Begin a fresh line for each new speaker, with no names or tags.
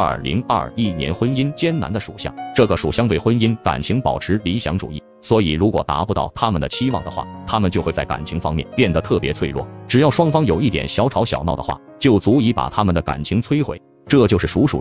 二零二一年婚姻艰难的属相，这个属相对婚姻感情保持理想主义，所以如果达不到他们的期望的话，他们就会在感情方面变得特别脆弱。只要双方有一点小吵小闹的话，就足以把他们的感情摧毁。这就是属鼠。